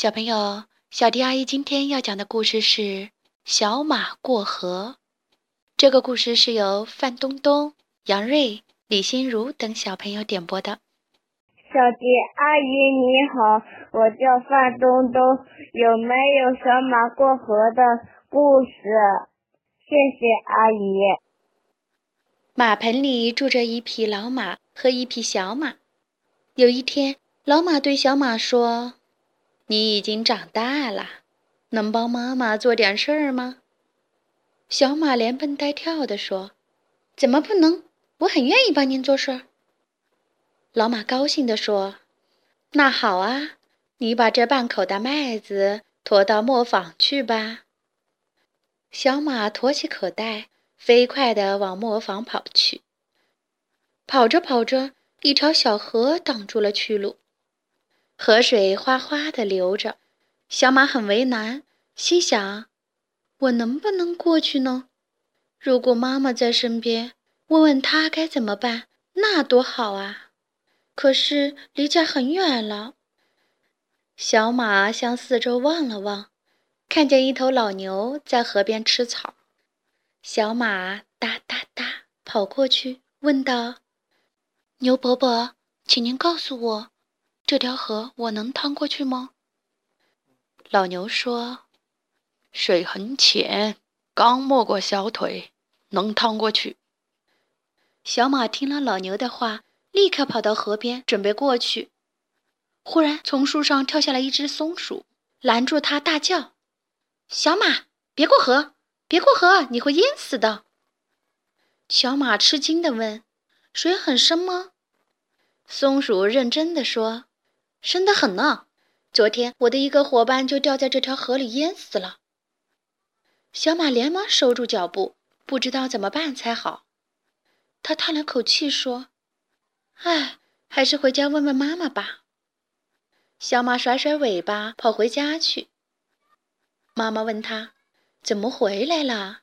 小朋友，小迪阿姨今天要讲的故事是《小马过河》。这个故事是由范东东、杨瑞、李心如等小朋友点播的。小迪阿姨你好，我叫范东东，有没有小马过河的故事？谢谢阿姨。马棚里住着一匹老马和一匹小马。有一天，老马对小马说。你已经长大了，能帮妈妈做点事儿吗？小马连蹦带跳地说：“怎么不能？我很愿意帮您做事儿。”老马高兴地说：“那好啊，你把这半口袋麦子驮到磨坊去吧。”小马驮起口袋，飞快地往磨坊跑去。跑着跑着，一条小河挡住了去路。河水哗哗地流着，小马很为难，心想：“我能不能过去呢？如果妈妈在身边，问问她该怎么办，那多好啊！可是离家很远了。”小马向四周望了望，看见一头老牛在河边吃草。小马哒哒哒跑过去，问道：“牛伯伯，请您告诉我。”这条河我能趟过去吗？老牛说：“水很浅，刚没过小腿，能趟过去。”小马听了老牛的话，立刻跑到河边，准备过去。忽然，从树上跳下来一只松鼠，拦住他，大叫：“小马，别过河！别过河，你会淹死的！”小马吃惊地问：“水很深吗？”松鼠认真地说。深得很呢，昨天我的一个伙伴就掉在这条河里淹死了。小马连忙收住脚步，不知道怎么办才好。他叹了口气说：“唉，还是回家问问妈妈吧。”小马甩甩尾巴跑回家去。妈妈问他：“怎么回来了？”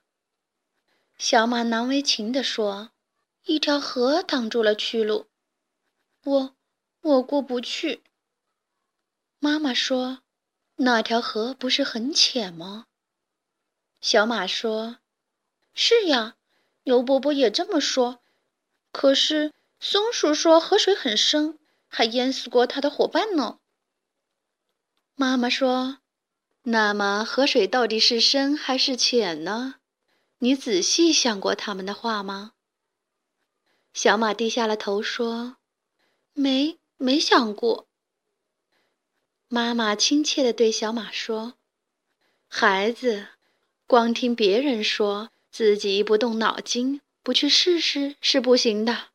小马难为情地说：“一条河挡住了去路，我，我过不去。”妈妈说：“那条河不是很浅吗？”小马说：“是呀，牛伯伯也这么说。可是松鼠说河水很深，还淹死过它的伙伴呢。”妈妈说：“那么河水到底是深还是浅呢？你仔细想过他们的话吗？”小马低下了头说：“没，没想过。”妈妈亲切地对小马说：“孩子，光听别人说，自己不动脑筋，不去试试是不行的。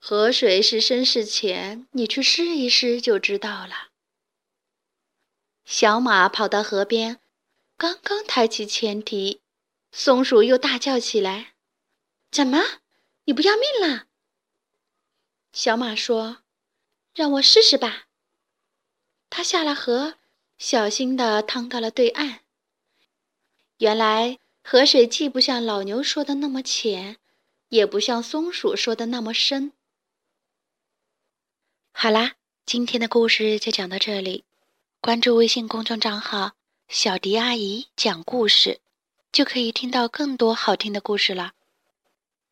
河水是深是浅，你去试一试就知道了。”小马跑到河边，刚刚抬起前蹄，松鼠又大叫起来：“怎么，你不要命了？”小马说：“让我试试吧。”他下了河，小心地趟到了对岸。原来河水既不像老牛说的那么浅，也不像松鼠说的那么深。好啦，今天的故事就讲到这里。关注微信公众账号“小迪阿姨讲故事”，就可以听到更多好听的故事了。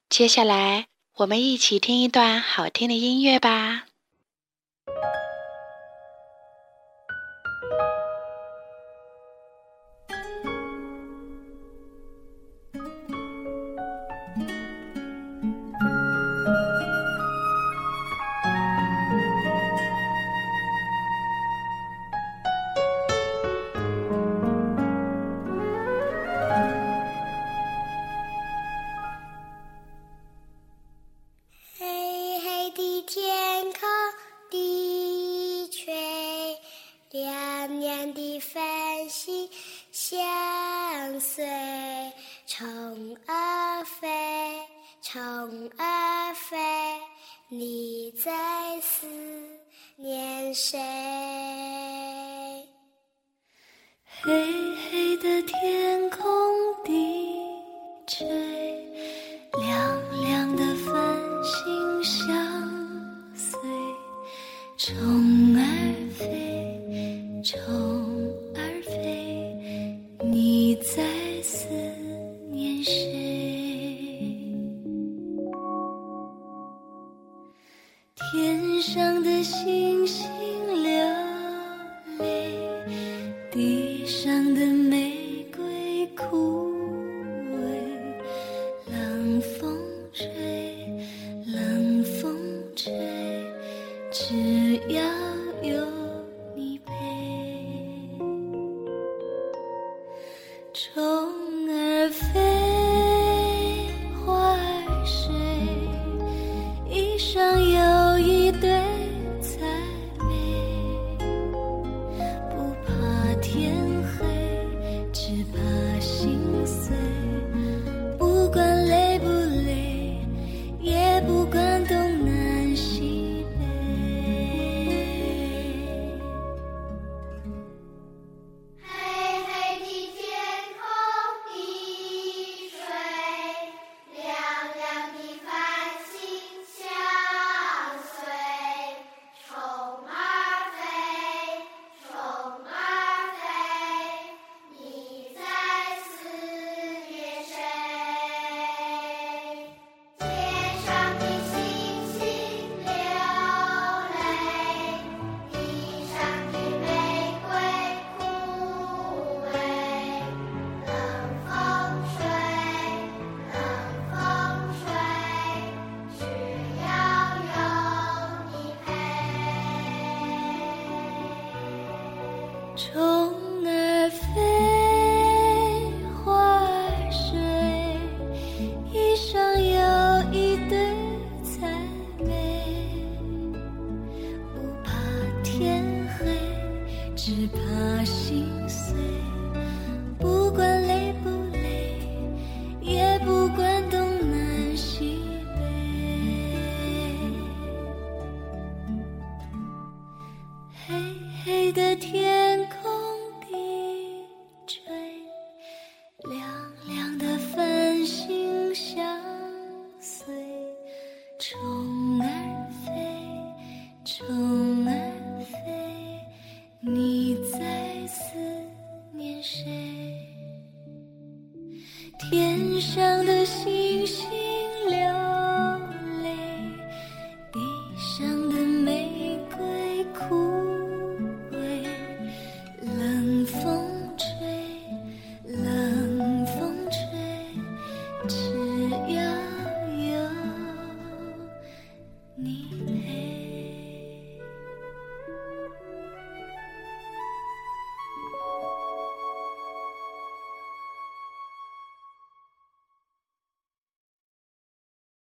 接下来，我们一起听一段好听的音乐吧。虫儿飞，虫儿飞，你在思念谁？黑黑的天空上的心。的天空低垂亮亮的繁星相随